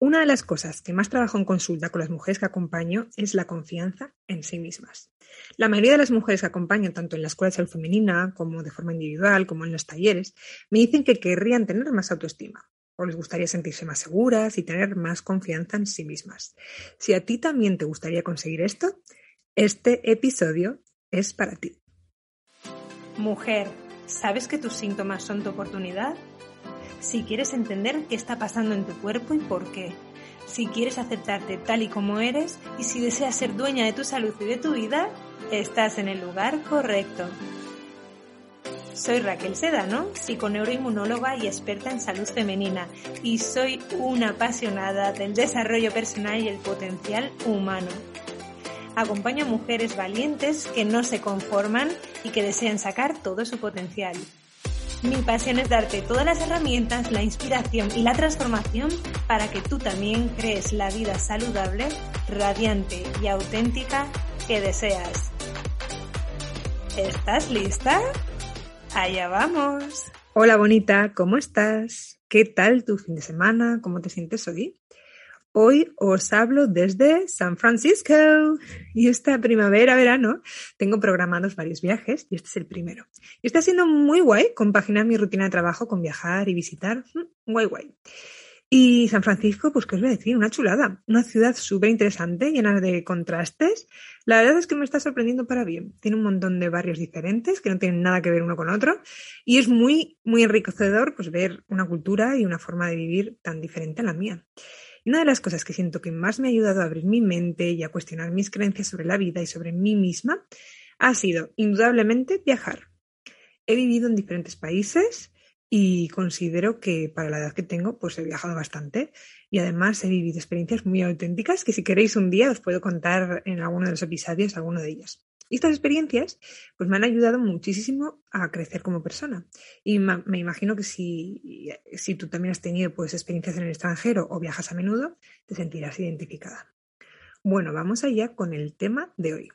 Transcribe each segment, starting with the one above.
Una de las cosas que más trabajo en consulta con las mujeres que acompaño es la confianza en sí mismas. La mayoría de las mujeres que acompaño, tanto en la escuela de salud femenina como de forma individual, como en los talleres, me dicen que querrían tener más autoestima o les gustaría sentirse más seguras y tener más confianza en sí mismas. Si a ti también te gustaría conseguir esto, este episodio es para ti. Mujer, ¿sabes que tus síntomas son tu oportunidad? Si quieres entender qué está pasando en tu cuerpo y por qué, si quieres aceptarte tal y como eres y si deseas ser dueña de tu salud y de tu vida, estás en el lugar correcto. Soy Raquel Sedano, psiconeuroinmunóloga y experta en salud femenina, y soy una apasionada del desarrollo personal y el potencial humano. Acompaño a mujeres valientes que no se conforman y que desean sacar todo su potencial. Mi pasión es darte todas las herramientas, la inspiración y la transformación para que tú también crees la vida saludable, radiante y auténtica que deseas. ¿Estás lista? Allá vamos. Hola bonita, ¿cómo estás? ¿Qué tal tu fin de semana? ¿Cómo te sientes hoy? Hoy os hablo desde San Francisco y esta primavera, verano, tengo programados varios viajes y este es el primero. Y está siendo muy guay compaginar mi rutina de trabajo con viajar y visitar. Mm, guay, guay. Y San Francisco, pues qué os voy a decir, una chulada, una ciudad súper interesante, llena de contrastes. La verdad es que me está sorprendiendo para bien. Tiene un montón de barrios diferentes que no tienen nada que ver uno con otro y es muy, muy enriquecedor pues ver una cultura y una forma de vivir tan diferente a la mía una de las cosas que siento que más me ha ayudado a abrir mi mente y a cuestionar mis creencias sobre la vida y sobre mí misma ha sido, indudablemente, viajar. He vivido en diferentes países y considero que para la edad que tengo, pues he viajado bastante y además he vivido experiencias muy auténticas que si queréis un día os puedo contar en alguno de los episodios alguno de ellos. Y estas experiencias pues me han ayudado muchísimo a crecer como persona. Y me imagino que si, si tú también has tenido pues experiencias en el extranjero o viajas a menudo, te sentirás identificada. Bueno, vamos allá con el tema de hoy.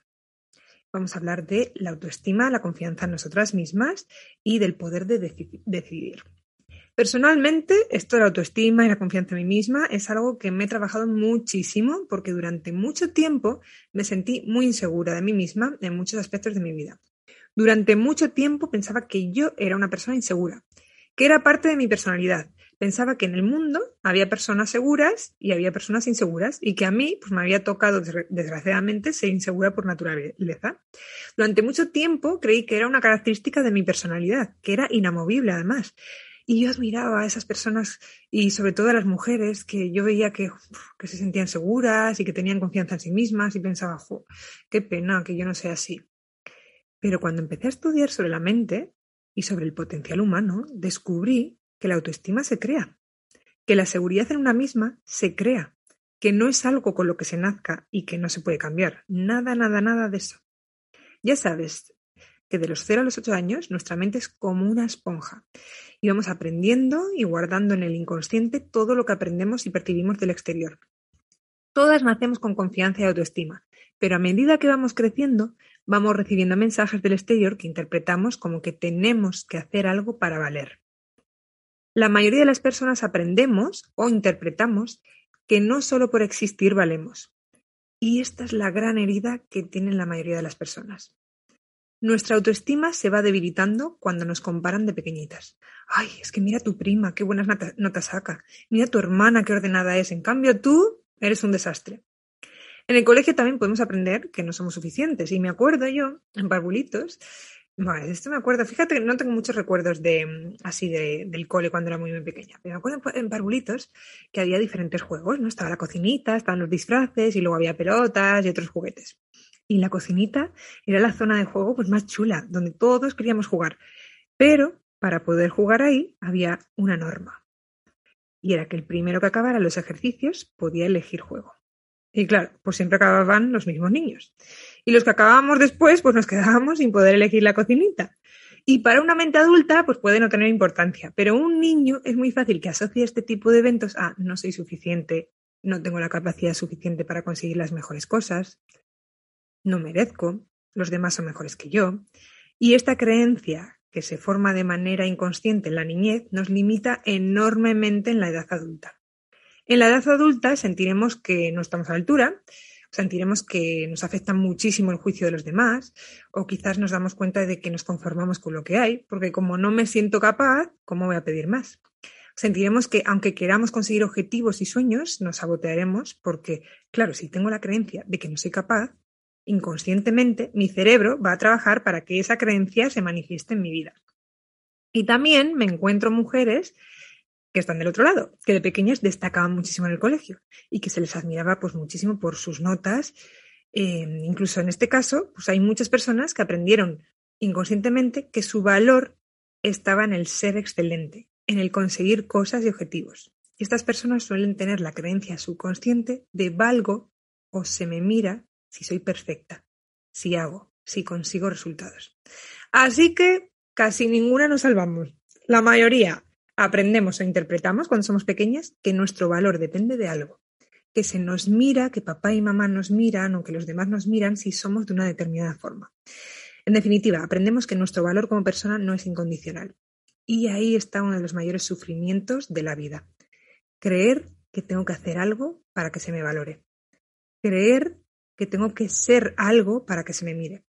Vamos a hablar de la autoestima, la confianza en nosotras mismas y del poder de decidir. Personalmente, esto de la autoestima y la confianza en mí misma es algo que me he trabajado muchísimo porque durante mucho tiempo me sentí muy insegura de mí misma en muchos aspectos de mi vida. Durante mucho tiempo pensaba que yo era una persona insegura, que era parte de mi personalidad. Pensaba que en el mundo había personas seguras y había personas inseguras y que a mí pues, me había tocado desgraciadamente ser insegura por naturaleza. Durante mucho tiempo creí que era una característica de mi personalidad, que era inamovible además. Y yo admiraba a esas personas y sobre todo a las mujeres que yo veía que, que se sentían seguras y que tenían confianza en sí mismas y pensaba, qué pena que yo no sea así. Pero cuando empecé a estudiar sobre la mente y sobre el potencial humano, descubrí que la autoestima se crea, que la seguridad en una misma se crea, que no es algo con lo que se nazca y que no se puede cambiar. Nada, nada, nada de eso. Ya sabes, que de los 0 a los 8 años nuestra mente es como una esponja y vamos aprendiendo y guardando en el inconsciente todo lo que aprendemos y percibimos del exterior. Todas nacemos con confianza y autoestima, pero a medida que vamos creciendo, vamos recibiendo mensajes del exterior que interpretamos como que tenemos que hacer algo para valer. La mayoría de las personas aprendemos o interpretamos que no solo por existir valemos. Y esta es la gran herida que tienen la mayoría de las personas. Nuestra autoestima se va debilitando cuando nos comparan de pequeñitas. Ay, es que mira tu prima, qué buenas notas saca. Mira tu hermana, qué ordenada es. En cambio, tú eres un desastre. En el colegio también podemos aprender que no somos suficientes. Y me acuerdo yo, en Barbulitos, bueno, esto me acuerdo, fíjate que no tengo muchos recuerdos de así de, del cole cuando era muy, muy pequeña, pero me acuerdo en Barbulitos que había diferentes juegos, ¿no? Estaba la cocinita, estaban los disfraces y luego había pelotas y otros juguetes. Y la cocinita era la zona de juego pues, más chula, donde todos queríamos jugar. Pero para poder jugar ahí había una norma. Y era que el primero que acabara los ejercicios podía elegir juego. Y claro, pues siempre acababan los mismos niños. Y los que acabábamos después, pues nos quedábamos sin poder elegir la cocinita. Y para una mente adulta, pues puede no tener importancia. Pero un niño es muy fácil que asocie este tipo de eventos a no soy suficiente, no tengo la capacidad suficiente para conseguir las mejores cosas, no merezco, los demás son mejores que yo, y esta creencia que se forma de manera inconsciente en la niñez nos limita enormemente en la edad adulta. En la edad adulta sentiremos que no estamos a la altura, sentiremos que nos afecta muchísimo el juicio de los demás o quizás nos damos cuenta de que nos conformamos con lo que hay, porque como no me siento capaz, ¿cómo voy a pedir más? Sentiremos que aunque queramos conseguir objetivos y sueños, nos sabotearemos porque, claro, si tengo la creencia de que no soy capaz, inconscientemente mi cerebro va a trabajar para que esa creencia se manifieste en mi vida. Y también me encuentro mujeres que están del otro lado, que de pequeñas destacaban muchísimo en el colegio y que se les admiraba pues muchísimo por sus notas. Eh, incluso en este caso, pues hay muchas personas que aprendieron inconscientemente que su valor estaba en el ser excelente, en el conseguir cosas y objetivos. Estas personas suelen tener la creencia subconsciente de valgo o se me mira si soy perfecta, si hago, si consigo resultados. Así que casi ninguna nos salvamos. La mayoría aprendemos o interpretamos cuando somos pequeñas que nuestro valor depende de algo, que se nos mira, que papá y mamá nos miran o que los demás nos miran si somos de una determinada forma. En definitiva, aprendemos que nuestro valor como persona no es incondicional. Y ahí está uno de los mayores sufrimientos de la vida. Creer que tengo que hacer algo para que se me valore. Creer que tengo que ser algo para que se me mire.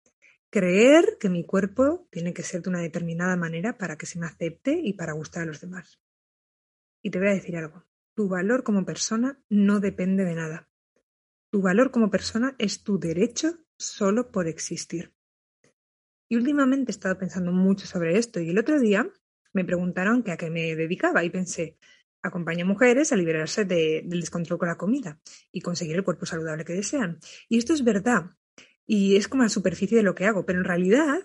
Creer que mi cuerpo tiene que ser de una determinada manera para que se me acepte y para gustar a los demás. Y te voy a decir algo. Tu valor como persona no depende de nada. Tu valor como persona es tu derecho solo por existir. Y últimamente he estado pensando mucho sobre esto y el otro día me preguntaron que a qué me dedicaba y pensé, acompaño a mujeres a liberarse del descontrol con la comida y conseguir el cuerpo saludable que desean. Y esto es verdad, y es como la superficie de lo que hago, pero en realidad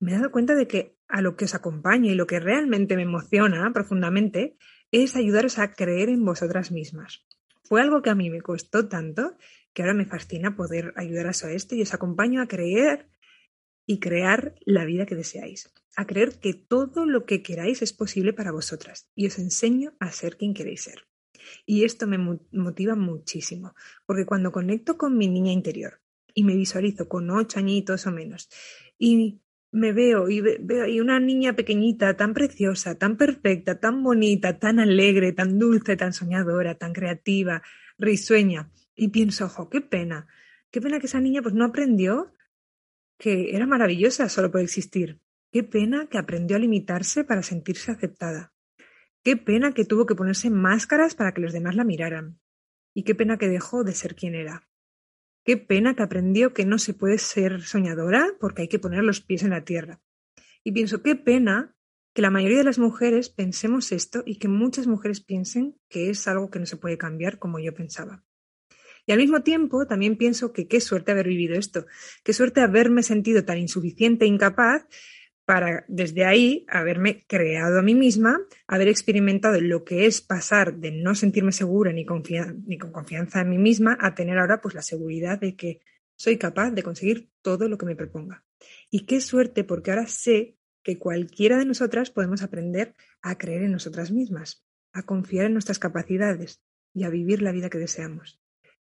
me he dado cuenta de que a lo que os acompaña y lo que realmente me emociona profundamente es ayudaros a creer en vosotras mismas. Fue algo que a mí me costó tanto que ahora me fascina poder ayudaros a esto y os acompaño a creer y crear la vida que deseáis, a creer que todo lo que queráis es posible para vosotras y os enseño a ser quien queréis ser. Y esto me motiva muchísimo, porque cuando conecto con mi niña interior, y me visualizo con ocho añitos o menos. Y me veo y veo y una niña pequeñita, tan preciosa, tan perfecta, tan bonita, tan alegre, tan dulce, tan soñadora, tan creativa, risueña. Y pienso, ojo, qué pena, qué pena que esa niña pues no aprendió que era maravillosa solo por existir. Qué pena que aprendió a limitarse para sentirse aceptada. Qué pena que tuvo que ponerse máscaras para que los demás la miraran. Y qué pena que dejó de ser quien era. Qué pena que aprendió que no se puede ser soñadora porque hay que poner los pies en la tierra. Y pienso, qué pena que la mayoría de las mujeres pensemos esto y que muchas mujeres piensen que es algo que no se puede cambiar como yo pensaba. Y al mismo tiempo también pienso que qué suerte haber vivido esto, qué suerte haberme sentido tan insuficiente e incapaz para desde ahí haberme creado a mí misma, haber experimentado lo que es pasar de no sentirme segura ni, ni con confianza en mí misma a tener ahora pues la seguridad de que soy capaz de conseguir todo lo que me proponga. Y qué suerte porque ahora sé que cualquiera de nosotras podemos aprender a creer en nosotras mismas, a confiar en nuestras capacidades y a vivir la vida que deseamos.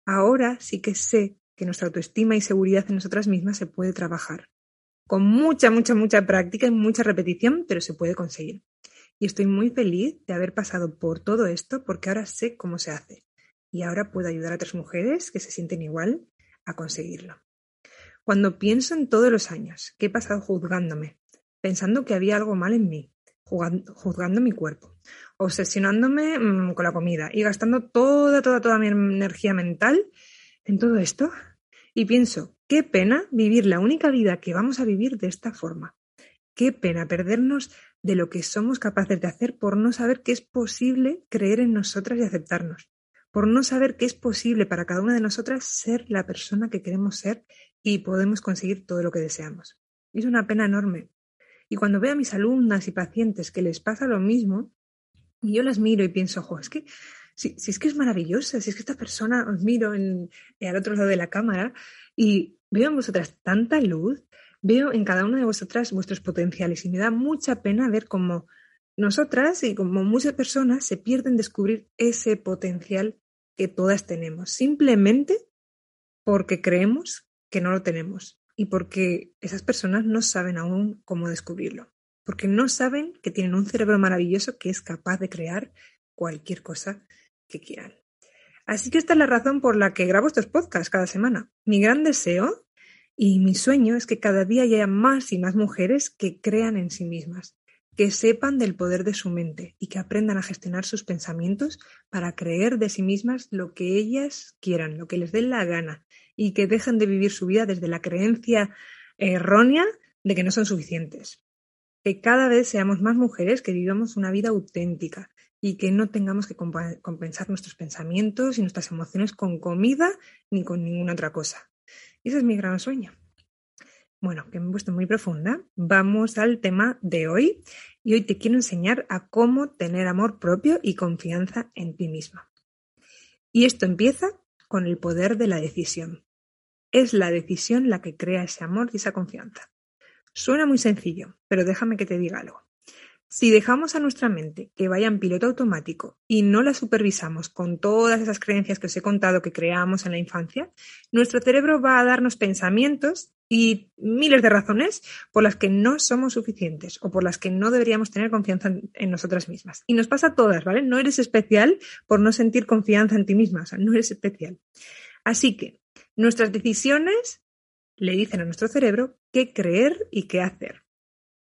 Ahora sí que sé que nuestra autoestima y seguridad en nosotras mismas se puede trabajar con mucha, mucha, mucha práctica y mucha repetición, pero se puede conseguir. Y estoy muy feliz de haber pasado por todo esto porque ahora sé cómo se hace. Y ahora puedo ayudar a otras mujeres que se sienten igual a conseguirlo. Cuando pienso en todos los años que he pasado juzgándome, pensando que había algo mal en mí, juzgando mi cuerpo, obsesionándome mm, con la comida y gastando toda, toda, toda mi energía mental en todo esto, y pienso Qué pena vivir la única vida que vamos a vivir de esta forma. Qué pena perdernos de lo que somos capaces de hacer por no saber que es posible creer en nosotras y aceptarnos, por no saber que es posible para cada una de nosotras ser la persona que queremos ser y podemos conseguir todo lo que deseamos. Es una pena enorme. Y cuando veo a mis alumnas y pacientes que les pasa lo mismo, y yo las miro y pienso, ojo, es que si, es que es maravillosa, si es que esta persona os miro en, al otro lado de la cámara y Veo en vosotras tanta luz, veo en cada una de vosotras vuestros potenciales y me da mucha pena ver cómo nosotras y como muchas personas se pierden descubrir ese potencial que todas tenemos, simplemente porque creemos que no lo tenemos y porque esas personas no saben aún cómo descubrirlo, porque no saben que tienen un cerebro maravilloso que es capaz de crear cualquier cosa que quieran. Así que esta es la razón por la que grabo estos podcasts cada semana. Mi gran deseo y mi sueño es que cada día haya más y más mujeres que crean en sí mismas, que sepan del poder de su mente y que aprendan a gestionar sus pensamientos para creer de sí mismas lo que ellas quieran, lo que les dé la gana y que dejen de vivir su vida desde la creencia errónea de que no son suficientes. Que cada vez seamos más mujeres que vivamos una vida auténtica, y que no tengamos que compensar nuestros pensamientos y nuestras emociones con comida ni con ninguna otra cosa. Y ese es mi gran sueño. Bueno, que me he puesto muy profunda. Vamos al tema de hoy y hoy te quiero enseñar a cómo tener amor propio y confianza en ti misma. Y esto empieza con el poder de la decisión. Es la decisión la que crea ese amor y esa confianza. Suena muy sencillo, pero déjame que te diga algo. Si dejamos a nuestra mente que vaya en piloto automático y no la supervisamos con todas esas creencias que os he contado que creamos en la infancia, nuestro cerebro va a darnos pensamientos y miles de razones por las que no somos suficientes o por las que no deberíamos tener confianza en, nosotras mismas. Y nos pasa a todas, ¿vale? No eres especial por no sentir confianza en ti misma, o sea, no eres especial. Así que nuestras decisiones le dicen a nuestro cerebro qué creer y qué hacer.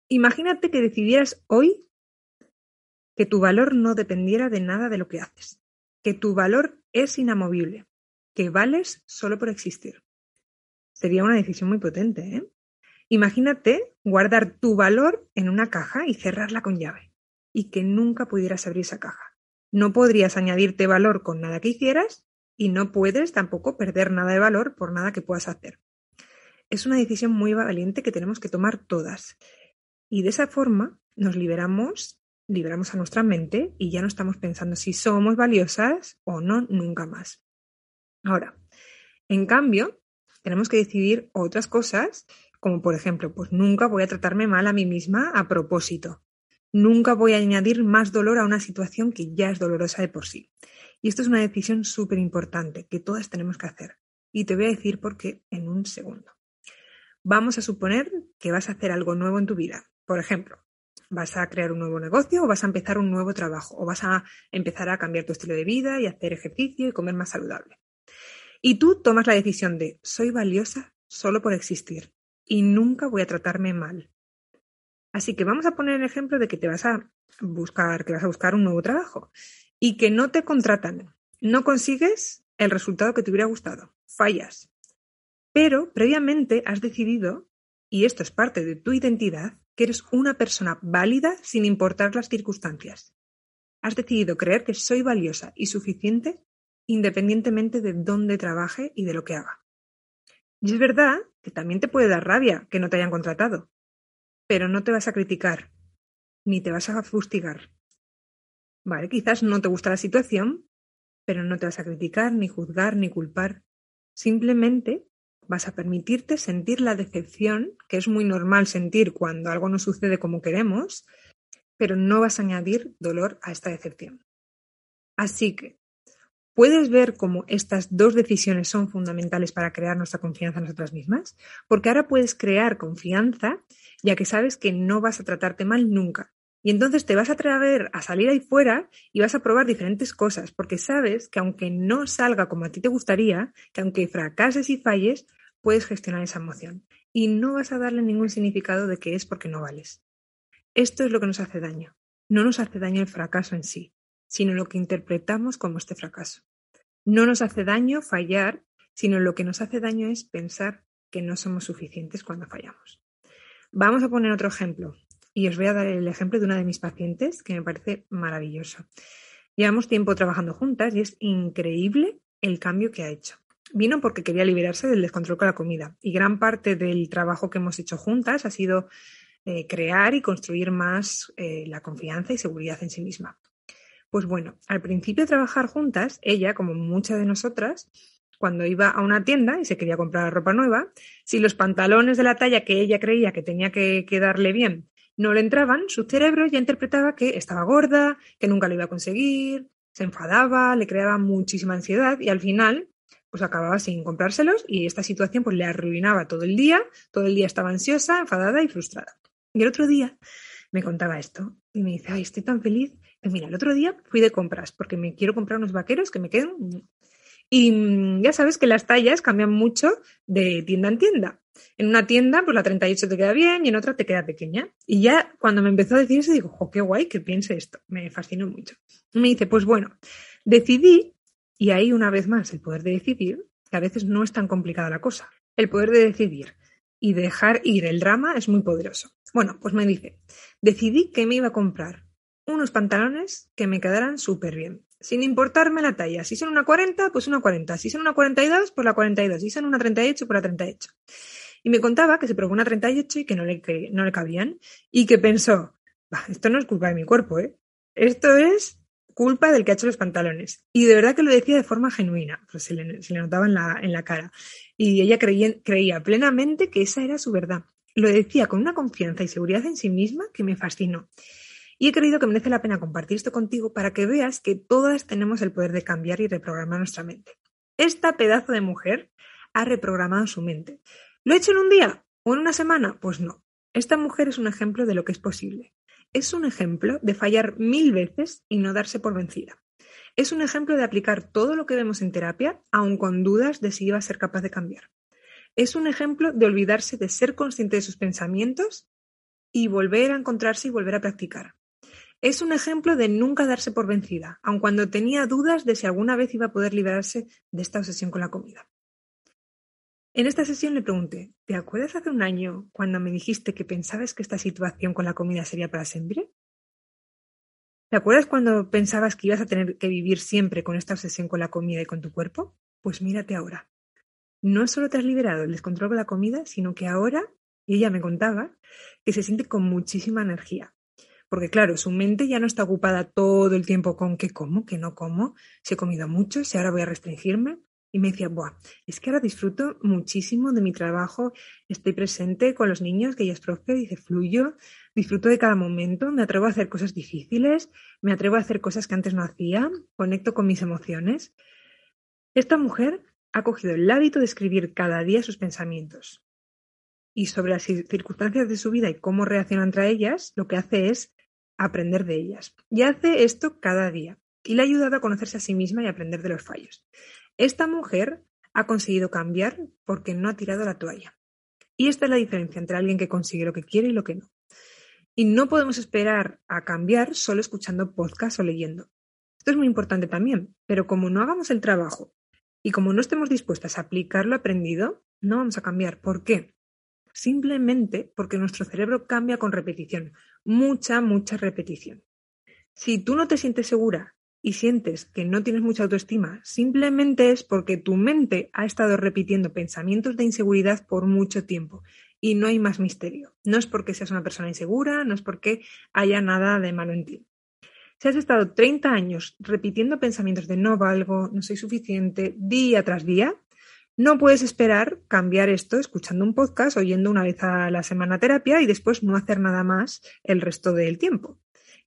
Imagínate que decidieras hoy que tu valor no dependiera de nada de lo que haces, que tu valor es inamovible, que vales solo por existir. Sería una decisión muy potente, ¿eh? Imagínate guardar tu valor en una caja y cerrarla con llave, y que nunca pudieras abrir esa caja. No podrías añadirte valor con nada que hicieras y no puedes tampoco perder nada de valor por nada que puedas hacer. Es una decisión muy valiente que tenemos que tomar todas y de esa forma nos liberamos, liberamos a nuestra mente y ya no estamos pensando si somos valiosas o no nunca más. Ahora, en cambio, tenemos que decidir otras cosas, como por ejemplo, pues nunca voy a tratarme mal a mí misma a propósito. Nunca voy a añadir más dolor a una situación que ya es dolorosa de por sí. Y esto es una decisión súper importante que todas tenemos que hacer. Y te voy a decir por qué en un segundo. Vamos a suponer que vas a hacer algo nuevo en tu vida por ejemplo, vas a crear un nuevo negocio o vas a empezar un nuevo trabajo o vas a empezar a cambiar tu estilo de vida y hacer ejercicio y comer más saludable. Y tú tomas la decisión de soy valiosa solo por existir y nunca voy a tratarme mal. Así que vamos a poner el ejemplo de que te vas a buscar, que vas a buscar un nuevo trabajo y que no te contratan, no consigues el resultado que te hubiera gustado, fallas. Pero previamente has decidido, y esto es parte de tu identidad, que eres una persona válida sin importar las circunstancias. Has decidido creer que soy valiosa y suficiente independientemente de dónde trabaje y de lo que haga. Y es verdad que también te puede dar rabia que no te hayan contratado, pero no te vas a criticar, ni te vas a fustigar. Vale, quizás no te gusta la situación, pero no te vas a criticar, ni juzgar, ni culpar. Simplemente vas a permitirte sentir la decepción, que es muy normal sentir cuando algo no sucede como queremos, pero no vas a añadir dolor a esta decepción. Así que, ¿puedes ver cómo estas dos decisiones son fundamentales para crear nuestra confianza en nosotras mismas? Porque ahora puedes crear confianza ya que sabes que no vas a tratarte mal nunca. Y entonces te vas a atrever a salir ahí fuera y vas a probar diferentes cosas, porque sabes que aunque no salga como a ti te gustaría, que aunque fracases y falles, puedes gestionar esa emoción y no vas a darle ningún significado de que es porque no vales. Esto es lo que nos hace daño. No nos hace daño el fracaso en sí, sino lo que interpretamos como este fracaso. No nos hace daño fallar, sino lo que nos hace daño es pensar que no somos suficientes cuando fallamos. Vamos a poner otro ejemplo y os voy a dar el ejemplo de una de mis pacientes que me parece maravilloso. Llevamos tiempo trabajando juntas y es increíble el cambio que ha hecho. Vino porque quería liberarse del descontrol con la comida y gran parte del trabajo que hemos hecho juntas ha sido eh, crear y construir más eh, la confianza y seguridad en sí misma. Pues bueno, al principio de trabajar juntas, ella, como muchas de nosotras, cuando iba a una tienda y se quería comprar ropa nueva, si los pantalones de la talla que ella creía que tenía que quedarle bien no le entraban, su cerebro ya interpretaba que estaba gorda, que nunca lo iba a conseguir, se enfadaba, le creaba muchísima ansiedad y al final pues acababa sin comprárselos y esta situación pues le arruinaba todo el día, todo el día estaba ansiosa, enfadada y frustrada. Y el otro día me contaba esto y me dice, ay, estoy tan feliz mira, el otro día fui de compras porque me quiero comprar unos vaqueros que me queden. Y mm, ya sabes que las tallas cambian mucho de tienda en tienda. En una tienda, pues la 38 te queda bien y en otra te queda pequeña. Y ya cuando me empezó a decir eso, digo, jo, qué guay que piense esto. Me fascinó mucho. Me dice, pues bueno, decidí, y ahí una vez más el poder de decidir, que a veces no es tan complicada la cosa. El poder de decidir y dejar ir el drama es muy poderoso. Bueno, pues me dice, decidí que me iba a comprar unos pantalones que me quedaran súper bien, sin importarme la talla. Si son una 40, pues una 40. Si son una 42, pues la 42. Si son una 38, pues la 38. Y me contaba que se probó una 38 y que no le, que no le cabían y que pensó, esto no es culpa de mi cuerpo, ¿eh? Esto es culpa del que ha hecho los pantalones. Y de verdad que lo decía de forma genuina, pues se, le, notaba en la, en la, cara. Y ella creía, creía plenamente que esa era su verdad. Lo decía con una confianza y seguridad en sí misma que me fascinó. Y he creído que merece la pena compartir esto contigo para que veas que todas tenemos el poder de cambiar y reprogramar nuestra mente. Esta pedazo de mujer ha reprogramado su mente. ¿Lo he hecho en un día o en una semana? Pues no. Esta mujer es un ejemplo de lo que es posible. Es un ejemplo de fallar mil veces y no darse por vencida. Es un ejemplo de aplicar todo lo que vemos en terapia, aun con dudas de si iba a ser capaz de cambiar. Es un ejemplo de olvidarse de ser consciente de sus pensamientos y volver a encontrarse y volver a practicar. Es un ejemplo de nunca darse por vencida, aun cuando tenía dudas de si alguna vez iba a poder liberarse de esta obsesión con la comida. En esta sesión le pregunté, ¿te acuerdas hace un año cuando me dijiste que pensabas que esta situación con la comida sería para siempre? ¿Te acuerdas cuando pensabas que ibas a tener que vivir siempre con esta obsesión con la comida y con tu cuerpo? Pues mírate ahora. No solo te has liberado del descontrol con la comida, sino que ahora, y ella me contaba, que se siente con muchísima energía. Porque claro, su mente ya no está ocupada todo el tiempo con qué como, qué no como, si he comido mucho, si ahora voy a restringirme. Y me decía, Buah, es que ahora disfruto muchísimo de mi trabajo, estoy presente con los niños, que ella es profe, dice, fluyo, disfruto de cada momento, me atrevo a hacer cosas difíciles, me atrevo a hacer cosas que antes no hacía, conecto con mis emociones. Esta mujer ha cogido el hábito de escribir cada día sus pensamientos. Y sobre las circunstancias de su vida y cómo reacciona entre ellas, lo que hace es aprender de ellas. Y hace esto cada día. Y le ha ayudado a conocerse a sí misma y aprender de los fallos. Esta mujer ha conseguido cambiar porque no ha tirado la toalla. Y esta es la diferencia entre alguien que consigue lo que quiere y lo que no. Y no podemos esperar a cambiar solo escuchando podcast o leyendo. Esto es muy importante también, pero como no hagamos el trabajo y como no estemos dispuestas a aplicar lo aprendido, no vamos a cambiar. ¿Por qué? Simplemente porque nuestro cerebro cambia con repetición, mucha, mucha repetición. Si tú no te sientes segura y sientes que no tienes mucha autoestima, simplemente es porque tu mente ha estado repitiendo pensamientos de inseguridad por mucho tiempo y no hay más misterio. No es porque seas una persona insegura, no es porque haya nada de malo en ti. Si has estado 30 años repitiendo pensamientos de no valgo, no soy suficiente, día tras día, no puedes esperar cambiar esto escuchando un podcast, oyendo una vez a la semana terapia y después no hacer nada más el resto del tiempo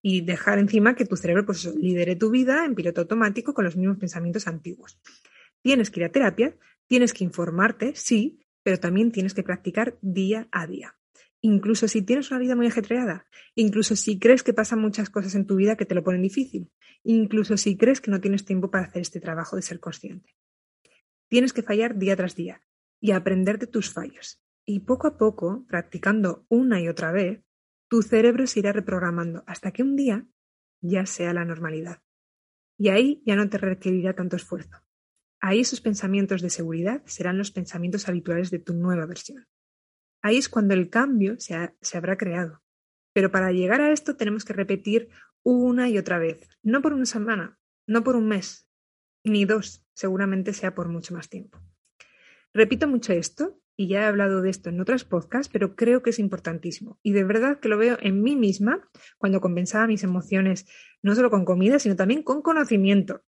y dejar encima que tu cerebro pues, lidere tu vida en piloto automático con los mismos pensamientos antiguos. Tienes que ir a terapia, tienes que informarte, sí, pero también tienes que practicar día a día. Incluso si tienes una vida muy ajetreada, incluso si crees que pasan muchas cosas en tu vida que te lo ponen difícil, incluso si crees que no tienes tiempo para hacer este trabajo de ser consciente. Tienes que fallar día tras día y aprender de tus fallos. Y poco a poco, practicando una y otra vez, tu cerebro se irá reprogramando hasta que un día ya sea la normalidad. Y ahí ya no te requerirá tanto esfuerzo. Ahí esos pensamientos de seguridad serán los pensamientos habituales de tu nueva versión. Ahí es cuando el cambio se, se habrá creado. Pero para llegar a esto tenemos que repetir una y otra vez, no por una semana, no por un mes, ni dos, seguramente sea por mucho más tiempo. Repito mucho esto y ya he hablado de esto en otros podcasts, pero creo que es importantísimo. Y de verdad que lo veo en mí misma cuando compensaba mis emociones, no solo con comida, sino también con conocimiento.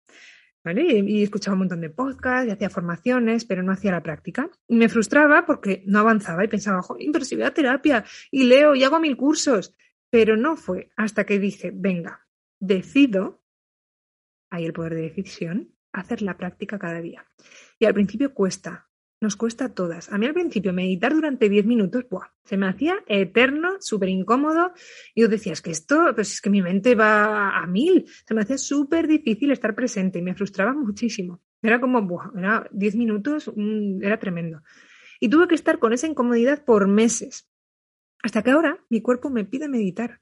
¿Vale? Y escuchaba un montón de podcasts y hacía formaciones, pero no hacía la práctica. Y me frustraba porque no avanzaba y pensaba, joder, pero si a terapia y leo y hago mil cursos. Pero no fue hasta que dije, venga, decido, hay el poder de decisión, hacer la práctica cada día. Y al principio cuesta, Nos cuesta a todas. A mí al principio meditar durante 10 minutos, ¡buah! se me hacía eterno, súper incómodo. Y yo decía, es que esto, pues es que mi mente va a mil. Se me hacía súper difícil estar presente y me frustraba muchísimo. Era como, ¡buah! Era 10 minutos, era tremendo. Y tuve que estar con esa incomodidad por meses. Hasta que ahora mi cuerpo me pide meditar.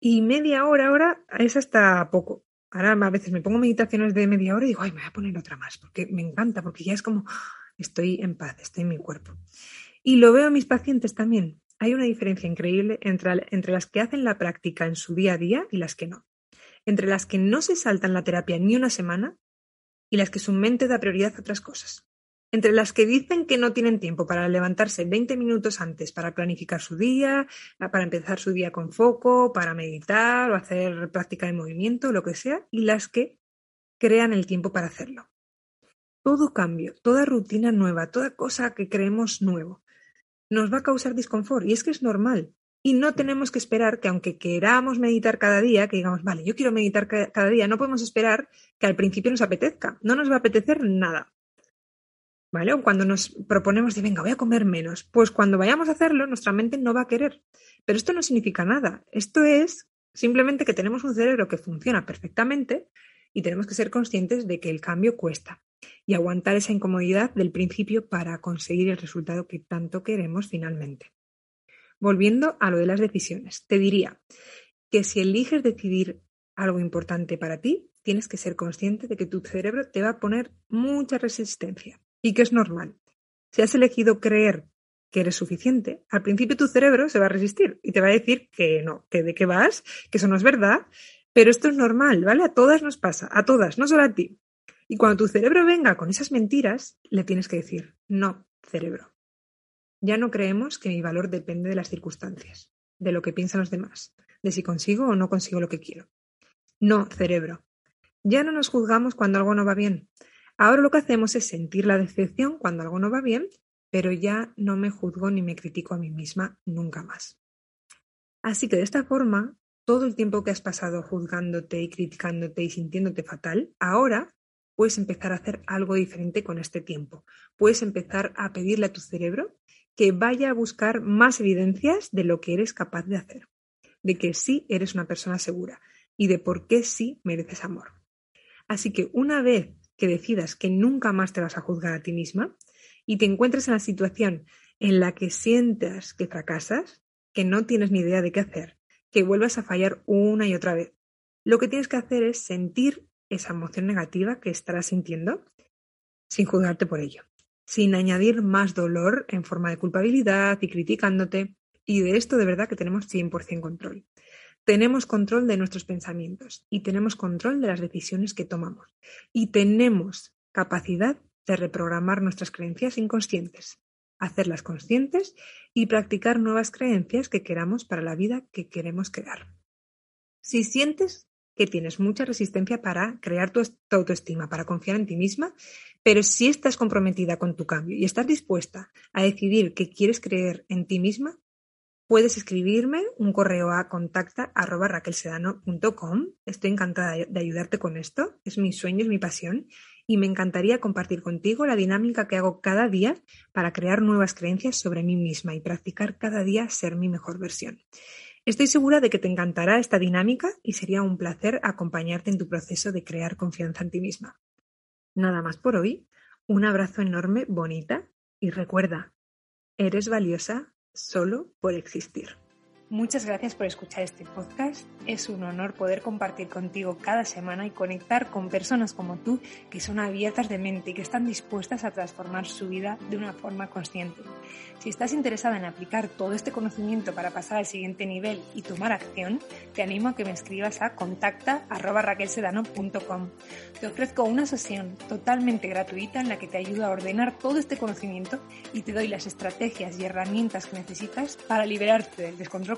Y media hora ahora es hasta poco. Ahora a veces me pongo meditaciones de media hora y digo, ay, me voy a poner otra más, porque me encanta, porque ya es como, estoy en paz, estoy en mi cuerpo. Y lo veo en mis pacientes también. Hay una diferencia increíble entre, entre las que hacen la práctica en su día a día y las que no. Entre las que no se saltan la terapia ni una semana y las que su mente da prioridad a otras cosas. Entre las que dicen que no tienen tiempo para levantarse 20 minutos antes para planificar su día, para empezar su día con foco, para meditar o hacer práctica de movimiento, lo que sea, y las que crean el tiempo para hacerlo. Todo cambio, toda rutina nueva, toda cosa que creemos nuevo, nos va a causar disconfort y es que es normal. Y no tenemos que esperar que aunque queramos meditar cada día, que digamos, vale, yo quiero meditar cada día, no podemos esperar que al principio nos apetezca. No nos va a apetecer nada. ¿Vale? O cuando nos proponemos de, venga, voy a comer menos, pues cuando vayamos a hacerlo, nuestra mente no va a querer. Pero esto no significa nada. Esto es simplemente que tenemos un cerebro que funciona perfectamente y tenemos que ser conscientes de que el cambio cuesta y aguantar esa incomodidad del principio para conseguir el resultado que tanto queremos finalmente. Volviendo a lo de las decisiones, te diría que si eliges decidir algo importante para ti, tienes que ser consciente de que tu cerebro te va a poner mucha resistencia y que es normal. Si has elegido creer que eres suficiente, al principio tu cerebro se va a resistir y te va a decir que no, que de qué vas, que eso no es verdad, pero esto es normal, ¿vale? A todas nos pasa, a todas, no solo a ti. Y cuando tu cerebro venga con esas mentiras, le tienes que decir, no, cerebro. Ya no creemos que mi valor depende de las circunstancias, de lo que piensan los demás, de si consigo o no consigo lo que quiero. No, cerebro. Ya no nos juzgamos cuando algo no va bien. Ahora lo que hacemos es sentir la decepción cuando algo no va bien, pero ya no me juzgo ni me critico a mí misma nunca más. Así que de esta forma, todo el tiempo que has pasado juzgándote y criticándote y sintiéndote fatal, ahora puedes empezar a hacer algo diferente con este tiempo. Puedes empezar a pedirle a tu cerebro que vaya a buscar más evidencias de lo que eres capaz de hacer, de que sí eres una persona segura y de por qué sí mereces amor. Así que una vez que decidas que nunca más te vas a juzgar a ti misma y te encuentres en la situación en la que sientas que fracasas, que no tienes ni idea de qué hacer, que vuelvas a fallar una y otra vez, lo que tienes que hacer es sentir esa emoción negativa que estarás sintiendo sin juzgarte por ello, sin añadir más dolor en forma de culpabilidad y criticándote. Y de esto de verdad que tenemos 100% control. Tenemos control de nuestros pensamientos y tenemos control de las decisiones que tomamos. Y tenemos capacidad de reprogramar nuestras creencias inconscientes, hacerlas conscientes y practicar nuevas creencias que queramos para la vida que queremos crear. Si sientes que tienes mucha resistencia para crear tu, autoestima, para confiar en ti misma, pero si estás comprometida con tu cambio y estás dispuesta a decidir que quieres creer en ti misma, Puedes escribirme un correo a contacta Estoy encantada de ayudarte con esto. Es mi sueño, es mi pasión. Y me encantaría compartir contigo la dinámica que hago cada día para crear nuevas creencias sobre mí misma y practicar cada día ser mi mejor versión. Estoy segura de que te encantará esta dinámica y sería un placer acompañarte en tu proceso de crear confianza en ti misma. Nada más por hoy. Un abrazo enorme, bonita y recuerda, eres valiosa solo por existir. Muchas gracias por escuchar este podcast. Es un honor poder compartir contigo cada semana y conectar con personas como tú que son abiertas de mente y que están dispuestas a transformar su vida de una forma consciente. Si estás interesada en aplicar todo este conocimiento para pasar al siguiente nivel y tomar acción, te animo a que me escribas a contacta.raquelsedano.com. Te ofrezco una sesión totalmente gratuita en la que te ayudo a ordenar todo este conocimiento y te doy las estrategias y herramientas que necesitas para liberarte del descontrol